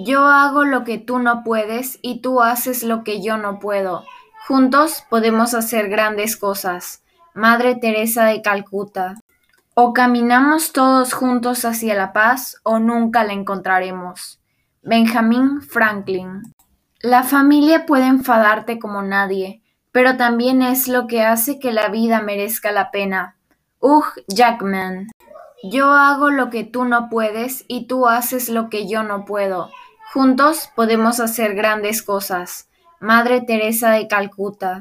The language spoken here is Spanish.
Yo hago lo que tú no puedes y tú haces lo que yo no puedo. Juntos podemos hacer grandes cosas. Madre Teresa de Calcuta. O caminamos todos juntos hacia la paz o nunca la encontraremos. Benjamin Franklin. La familia puede enfadarte como nadie, pero también es lo que hace que la vida merezca la pena. Hugh Jackman. Yo hago lo que tú no puedes y tú haces lo que yo no puedo. Juntos podemos hacer grandes cosas. Madre Teresa de Calcuta.